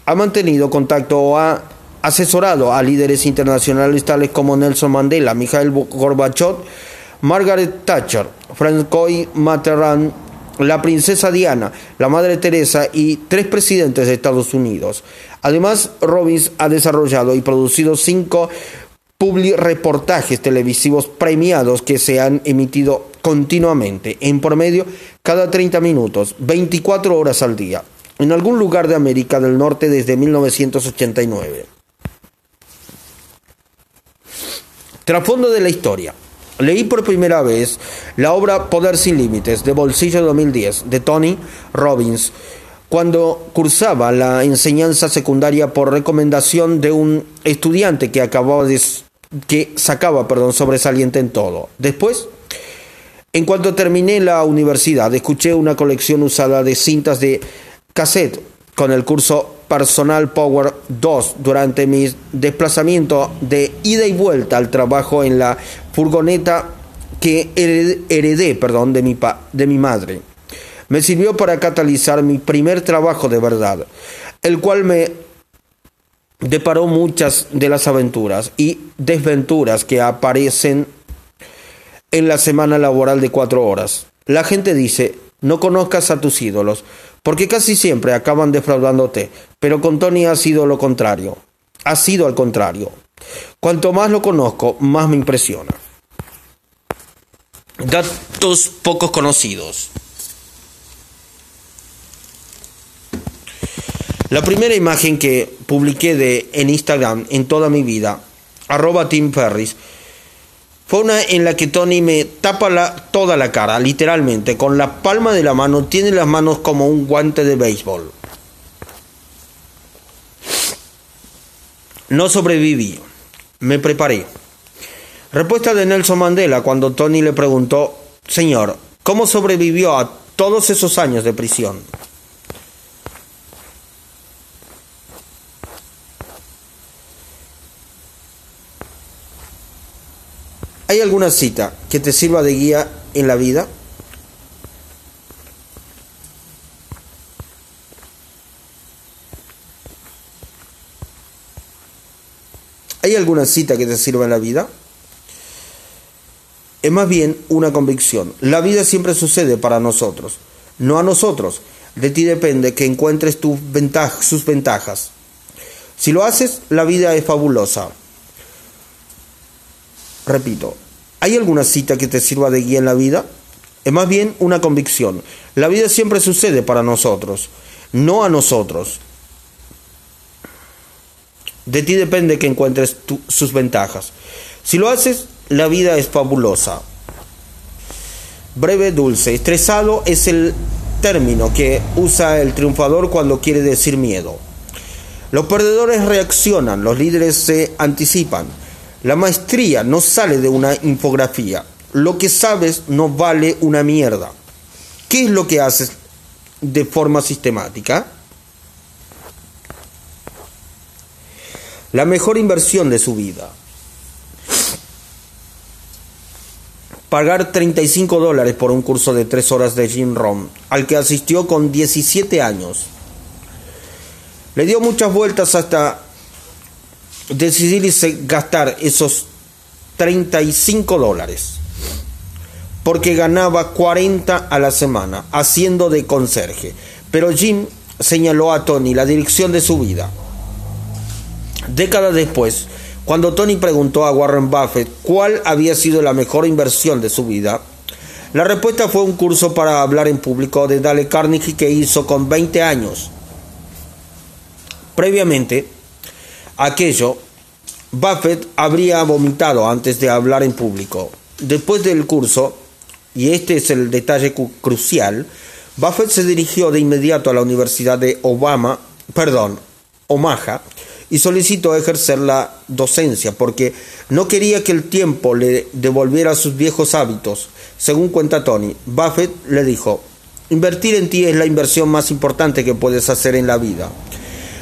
ha mantenido contacto o ha asesorado a líderes internacionales tales como Nelson Mandela, Mikhail Gorbachev, Margaret Thatcher, Francois Mitterrand, la princesa Diana, la Madre Teresa y tres presidentes de Estados Unidos. Además, Robbins ha desarrollado y producido cinco reportajes televisivos premiados que se han emitido continuamente, en promedio cada 30 minutos, 24 horas al día, en algún lugar de América del Norte desde 1989. Trasfondo de la historia. Leí por primera vez la obra Poder sin Límites de Bolsillo 2010 de Tony Robbins cuando cursaba la enseñanza secundaria por recomendación de un estudiante que acababa de que sacaba, perdón, sobresaliente en todo. Después, en cuanto terminé la universidad, escuché una colección usada de cintas de cassette con el curso Personal Power 2 durante mi desplazamiento de ida y vuelta al trabajo en la furgoneta que heredé, perdón, de, mi de mi madre. Me sirvió para catalizar mi primer trabajo de verdad, el cual me deparó muchas de las aventuras y desventuras que aparecen en la semana laboral de cuatro horas. La gente dice, no conozcas a tus ídolos, porque casi siempre acaban defraudándote, pero con Tony ha sido lo contrario. Ha sido al contrario. Cuanto más lo conozco, más me impresiona. Datos pocos conocidos. La primera imagen que publiqué de, en Instagram en toda mi vida, arroba Tim Ferris, fue una en la que Tony me tapa la, toda la cara, literalmente, con la palma de la mano, tiene las manos como un guante de béisbol. No sobreviví, me preparé. Respuesta de Nelson Mandela cuando Tony le preguntó, Señor, ¿cómo sobrevivió a todos esos años de prisión? ¿Hay alguna cita que te sirva de guía en la vida? ¿Hay alguna cita que te sirva en la vida? Es más bien una convicción. La vida siempre sucede para nosotros, no a nosotros. De ti depende que encuentres tus sus ventajas. Si lo haces, la vida es fabulosa. Repito, ¿hay alguna cita que te sirva de guía en la vida? Es más bien una convicción. La vida siempre sucede para nosotros, no a nosotros. De ti depende que encuentres sus ventajas. Si lo haces, la vida es fabulosa. Breve, dulce. Estresado es el término que usa el triunfador cuando quiere decir miedo. Los perdedores reaccionan, los líderes se anticipan. La maestría no sale de una infografía. Lo que sabes no vale una mierda. ¿Qué es lo que haces de forma sistemática? La mejor inversión de su vida. pagar 35 dólares por un curso de 3 horas de Jim Rom, al que asistió con 17 años. Le dio muchas vueltas hasta decidir gastar esos 35 dólares, porque ganaba 40 a la semana haciendo de conserje. Pero Jim señaló a Tony la dirección de su vida. Décadas después, cuando Tony preguntó a Warren Buffett cuál había sido la mejor inversión de su vida, la respuesta fue un curso para hablar en público de Dale Carnegie que hizo con 20 años. Previamente, aquello, Buffett habría vomitado antes de hablar en público. Después del curso, y este es el detalle crucial, Buffett se dirigió de inmediato a la Universidad de Obama, perdón, Omaha, y solicitó ejercer la docencia porque no quería que el tiempo le devolviera sus viejos hábitos. Según cuenta Tony, Buffett le dijo, invertir en ti es la inversión más importante que puedes hacer en la vida.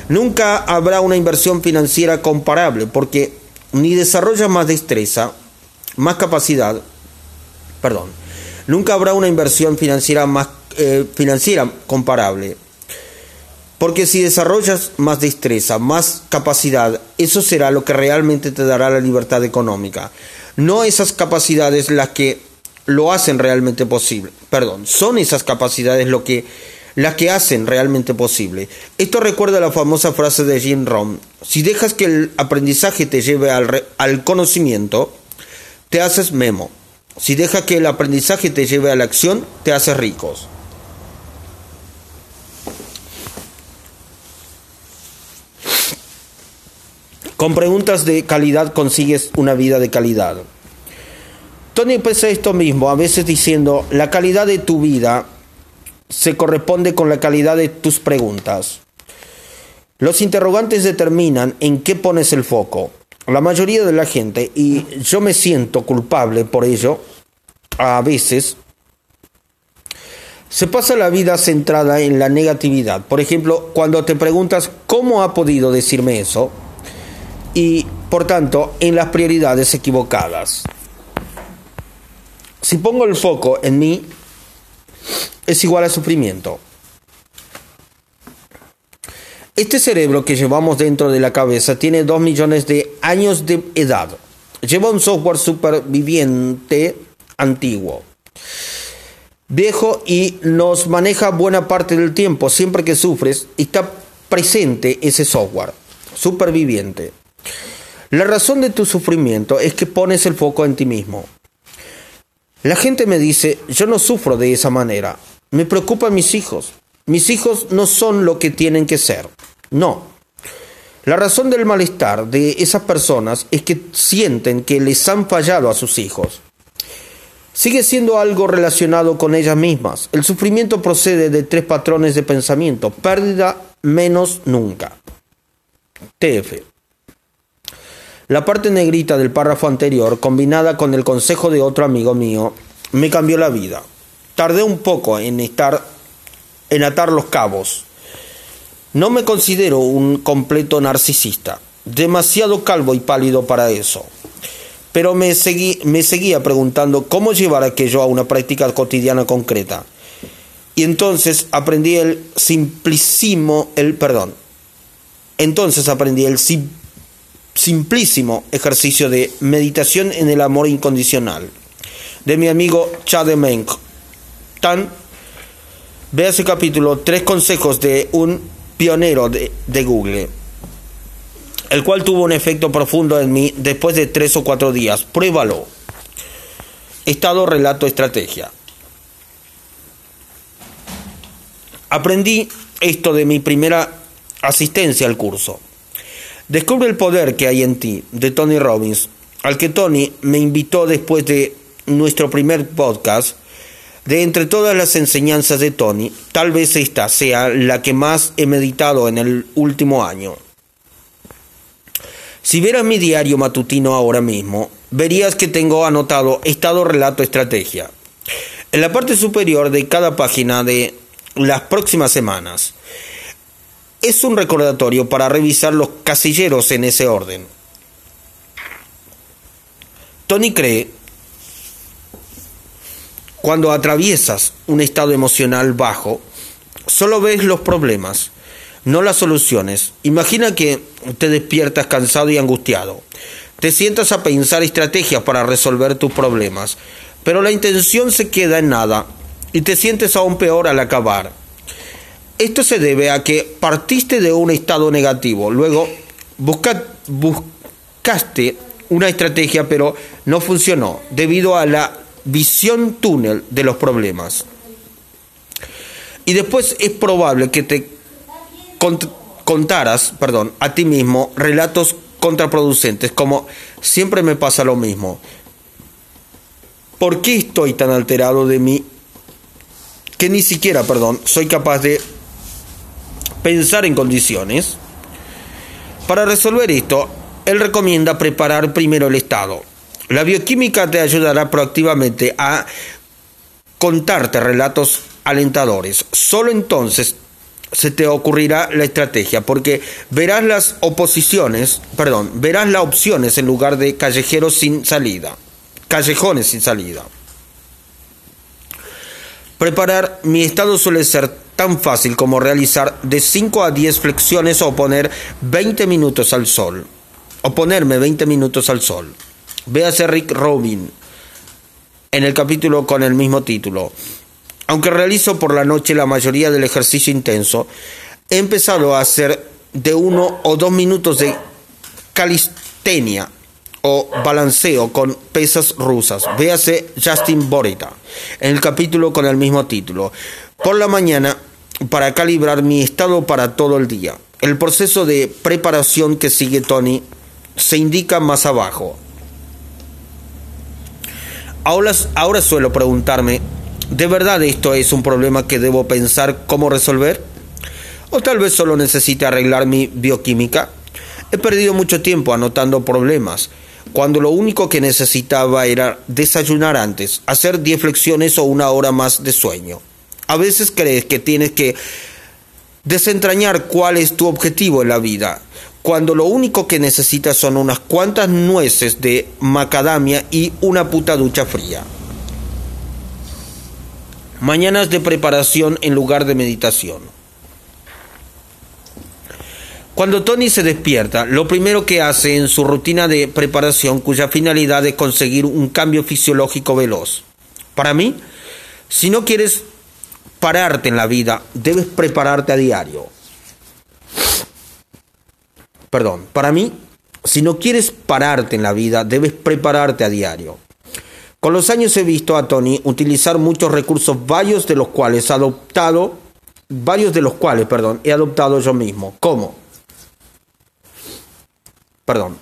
Nunca habrá una inversión financiera comparable porque ni desarrollas más destreza, más capacidad, perdón, nunca habrá una inversión financiera más eh, financiera comparable porque si desarrollas más destreza, más capacidad, eso será lo que realmente te dará la libertad económica. No esas capacidades las que lo hacen realmente posible. Perdón, son esas capacidades lo que, las que hacen realmente posible. Esto recuerda la famosa frase de Jim Rohn. Si dejas que el aprendizaje te lleve al, al conocimiento, te haces memo. Si dejas que el aprendizaje te lleve a la acción, te haces ricos. Con preguntas de calidad consigues una vida de calidad. Tony expresa esto mismo, a veces diciendo, la calidad de tu vida se corresponde con la calidad de tus preguntas. Los interrogantes determinan en qué pones el foco. La mayoría de la gente, y yo me siento culpable por ello, a veces, se pasa la vida centrada en la negatividad. Por ejemplo, cuando te preguntas, ¿cómo ha podido decirme eso? y, por tanto, en las prioridades equivocadas. Si pongo el foco en mí, es igual a sufrimiento. Este cerebro que llevamos dentro de la cabeza tiene dos millones de años de edad. Lleva un software superviviente antiguo, viejo y nos maneja buena parte del tiempo. Siempre que sufres, está presente ese software superviviente. La razón de tu sufrimiento es que pones el foco en ti mismo. La gente me dice, yo no sufro de esa manera. Me preocupan mis hijos. Mis hijos no son lo que tienen que ser. No. La razón del malestar de esas personas es que sienten que les han fallado a sus hijos. Sigue siendo algo relacionado con ellas mismas. El sufrimiento procede de tres patrones de pensamiento. Pérdida menos nunca. TF. La parte negrita del párrafo anterior, combinada con el consejo de otro amigo mío, me cambió la vida. Tardé un poco en estar en atar los cabos. No me considero un completo narcisista, demasiado calvo y pálido para eso. Pero me, seguí, me seguía preguntando cómo llevar aquello a una práctica cotidiana concreta. Y entonces aprendí el simplicísimo, el perdón. Entonces aprendí el simplísimo simplísimo ejercicio de meditación en el amor incondicional de mi amigo Chad Menk. Tan, vea ese capítulo, tres consejos de un pionero de, de Google, el cual tuvo un efecto profundo en mí después de tres o cuatro días. Pruébalo. Estado, relato, estrategia. Aprendí esto de mi primera asistencia al curso. Descubre el poder que hay en ti, de Tony Robbins, al que Tony me invitó después de nuestro primer podcast. De entre todas las enseñanzas de Tony, tal vez esta sea la que más he meditado en el último año. Si vieras mi diario matutino ahora mismo, verías que tengo anotado estado, relato, estrategia. En la parte superior de cada página de las próximas semanas. Es un recordatorio para revisar los casilleros en ese orden. Tony cree cuando atraviesas un estado emocional bajo, solo ves los problemas, no las soluciones. Imagina que te despiertas cansado y angustiado. Te sientas a pensar estrategias para resolver tus problemas, pero la intención se queda en nada y te sientes aún peor al acabar. Esto se debe a que partiste de un estado negativo, luego buscaste una estrategia pero no funcionó debido a la visión túnel de los problemas. Y después es probable que te contaras, perdón, a ti mismo relatos contraproducentes, como siempre me pasa lo mismo. ¿Por qué estoy tan alterado de mí que ni siquiera, perdón, soy capaz de pensar en condiciones? Para resolver esto, él recomienda preparar primero el estado la bioquímica te ayudará proactivamente a contarte relatos alentadores. Solo entonces se te ocurrirá la estrategia, porque verás las oposiciones, perdón, verás las opciones en lugar de callejeros sin salida, callejones sin salida. Preparar mi estado suele ser tan fácil como realizar de 5 a 10 flexiones o poner 20 minutos al sol, o ponerme 20 minutos al sol. Véase Rick Robin en el capítulo con el mismo título. Aunque realizo por la noche la mayoría del ejercicio intenso, he empezado a hacer de uno o dos minutos de calistenia o balanceo con pesas rusas. Véase Justin Borita en el capítulo con el mismo título. Por la mañana, para calibrar mi estado para todo el día. El proceso de preparación que sigue Tony se indica más abajo. Ahora, suelo preguntarme, ¿de verdad esto es un problema que debo pensar cómo resolver? ¿O tal vez solo necesite arreglar mi bioquímica? He perdido mucho tiempo anotando problemas, cuando lo único que necesitaba era desayunar antes, hacer 10 flexiones o una hora más de sueño. A veces crees que tienes que desentrañar cuál es tu objetivo en la vida, cuando lo único que necesitas son unas cuantas nueces de macadamia y una puta ducha fría. Mañanas de preparación en lugar de meditación. Cuando Tony se despierta, lo primero que hace en su rutina de preparación, cuya finalidad es conseguir un cambio fisiológico veloz. Para mí, si no quieres pararte en la vida, debes prepararte a diario perdón, para mí, si no quieres pararte en la vida, debes prepararte a diario. Con los años he visto a Tony utilizar muchos recursos, varios de los cuales adoptado, varios de los cuales, perdón, he adoptado yo mismo. ¿Cómo? Perdón.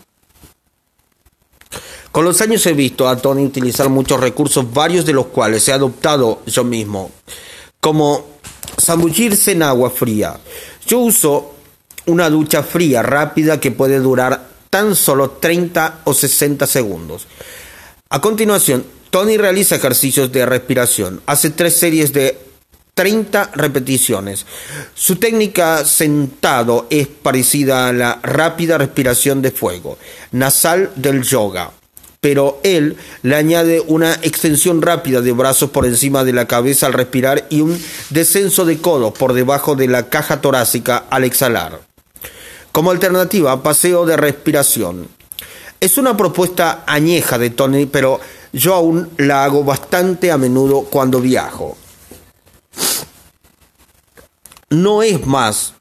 Con los años he visto a Tony utilizar muchos recursos, varios de los cuales he adoptado yo mismo, como zambullirse en agua fría. Yo uso una ducha fría rápida que puede durar tan solo 30 o 60 segundos. A continuación, Tony realiza ejercicios de respiración. Hace tres series de 30 repeticiones. Su técnica sentado es parecida a la rápida respiración de fuego nasal del yoga, pero él le añade una extensión rápida de brazos por encima de la cabeza al respirar y un descenso de codos por debajo de la caja torácica al exhalar. Como alternativa, paseo de respiración. Es una propuesta añeja de Tony, pero yo aún la hago bastante a menudo cuando viajo. No es más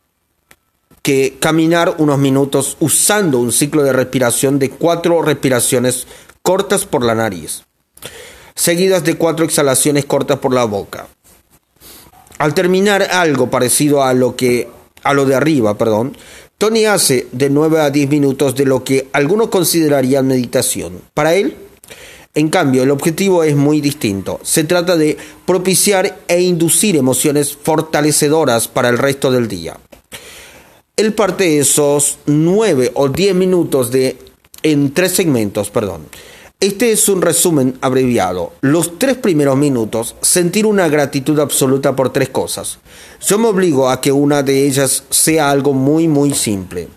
que caminar unos minutos usando un ciclo de respiración de cuatro respiraciones cortas por la nariz, seguidas de cuatro exhalaciones cortas por la boca. Al terminar algo parecido a lo que a lo de arriba, perdón, Tony hace de 9 a 10 minutos de lo que algunos considerarían meditación. Para él, En cambio, el objetivo es muy distinto. Se trata de propiciar e inducir emociones fortalecedoras para el resto del día. Él parte esos nueve o diez minutos de en tres segmentos, perdón. Este es un resumen abreviado. Los tres primeros minutos, sentir una gratitud absoluta por tres cosas. Yo me obligo a que una de ellas sea algo muy, muy simple.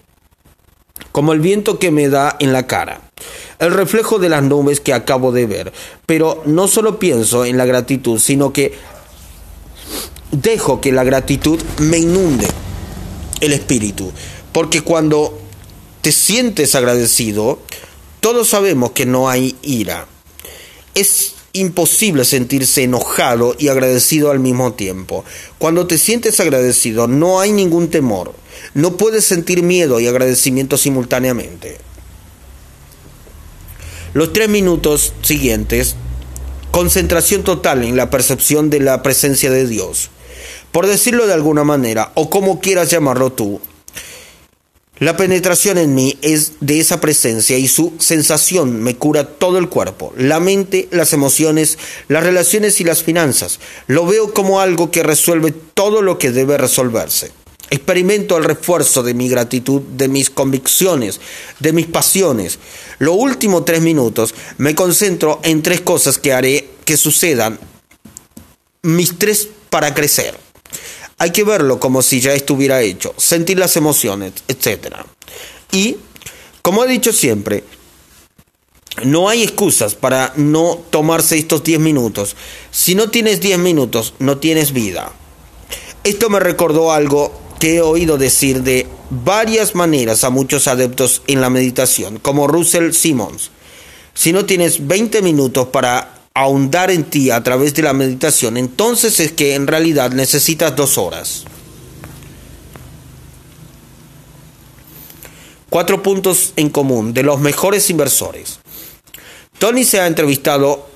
Como el viento que me da en la cara. El reflejo de las nubes que acabo de ver. Pero no solo pienso en la gratitud, sino que dejo que la gratitud me inunde el espíritu. Porque cuando te sientes agradecido, todos sabemos que no hay ira. Es imposible sentirse enojado y agradecido al mismo tiempo. Cuando te sientes agradecido, no hay ningún temor. No puedes sentir miedo y agradecimiento simultáneamente. Los tres minutos siguientes, concentración total en la percepción de la presencia de Dios por decirlo de alguna manera, o como quieras llamarlo tú. La penetración en mí es de esa presencia y su sensación me cura todo el cuerpo, la mente, las emociones, las relaciones y las finanzas. Lo veo como algo que resuelve todo lo que debe resolverse. Experimento el refuerzo de mi gratitud, de mis convicciones, de mis pasiones. Los últimos tres minutos me concentro en tres cosas que haré que sucedan, mis tres para crecer. Hay que verlo como si ya estuviera hecho, sentir las emociones, etc. Y, como he dicho siempre, no hay excusas para no tomarse estos 10 minutos. Si no tienes 10 minutos, no tienes vida. Esto me recordó algo que he oído decir de varias maneras a muchos adeptos en la meditación, como Russell Simmons. Si no tienes 20 minutos para ahondar en ti a través de la meditación, entonces es que en realidad necesitas dos horas. Cuatro puntos en común de los mejores inversores. Tony se ha entrevistado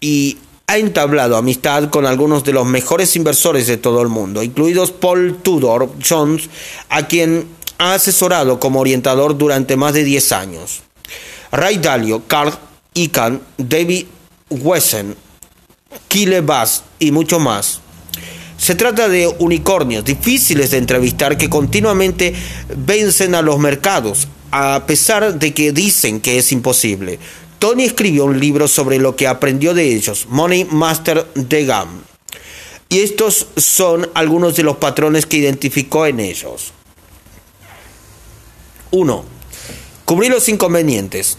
y ha entablado amistad con algunos de los mejores inversores de todo el mundo, incluidos Paul Tudor Jones, a quien ha asesorado como orientador durante más de 10 años. Ray Dalio, Carl Icahn, David Wesen, Bass y mucho más. Se trata de unicornios difíciles de entrevistar que continuamente vencen a los mercados, a pesar de que dicen que es imposible. Tony escribió un libro sobre lo que aprendió de ellos, Money Master de Gam. Y estos son algunos de los patrones que identificó en ellos. 1. Cubrir los inconvenientes.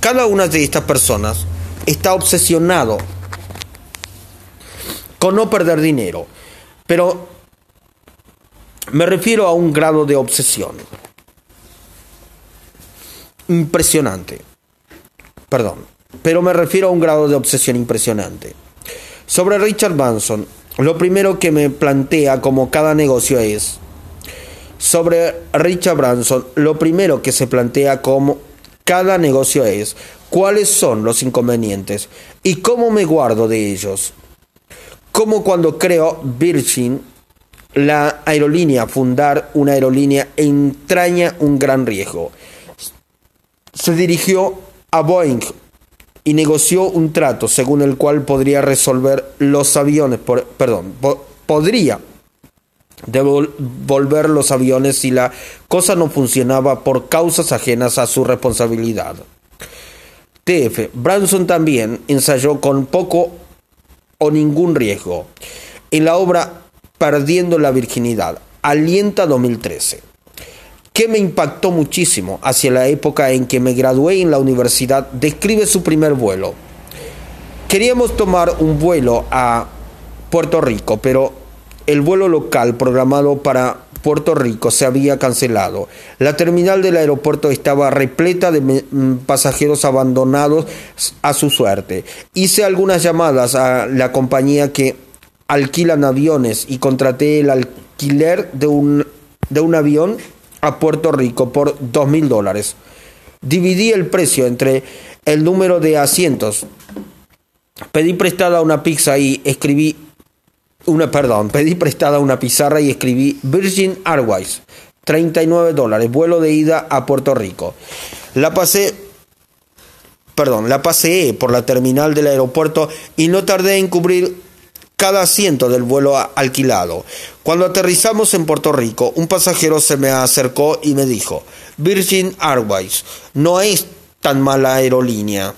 Cada una de estas personas está obsesionado con no perder dinero, pero me refiero a un grado de obsesión impresionante. Perdón, pero me refiero a un grado de obsesión impresionante. Sobre Richard Branson, lo primero que me plantea como cada negocio es, sobre Richard Branson, lo primero que se plantea como cada negocio es, cuáles son los inconvenientes y cómo me guardo de ellos. Como cuando creo Virgin, la aerolínea, fundar una aerolínea entraña un gran riesgo. Se dirigió a Boeing y negoció un trato según el cual podría resolver los aviones, perdón, podría devolver los aviones si la cosa no funcionaba por causas ajenas a su responsabilidad. TF. Branson también ensayó con poco o ningún riesgo en la obra Perdiendo la Virginidad, Alienta 2013, que me impactó muchísimo hacia la época en que me gradué en la universidad, describe su primer vuelo. Queríamos tomar un vuelo a Puerto Rico, pero el vuelo local programado para Puerto Rico se había cancelado. La terminal del aeropuerto estaba repleta de mm, pasajeros abandonados a su suerte. Hice algunas llamadas a la compañía que alquilan aviones y contraté el alquiler de un, de un avión a Puerto Rico por dos mil dólares. Dividí el precio entre el número de asientos. Pedí prestada una pizza y escribí una, perdón, pedí prestada una pizarra y escribí Virgin Airways, 39 dólares, vuelo de ida a Puerto Rico. La pasé perdón, la paseé por la terminal del aeropuerto y no tardé en cubrir cada asiento del vuelo alquilado. Cuando aterrizamos en Puerto Rico, un pasajero se me acercó y me dijo, Virgin Airways no es tan mala aerolínea.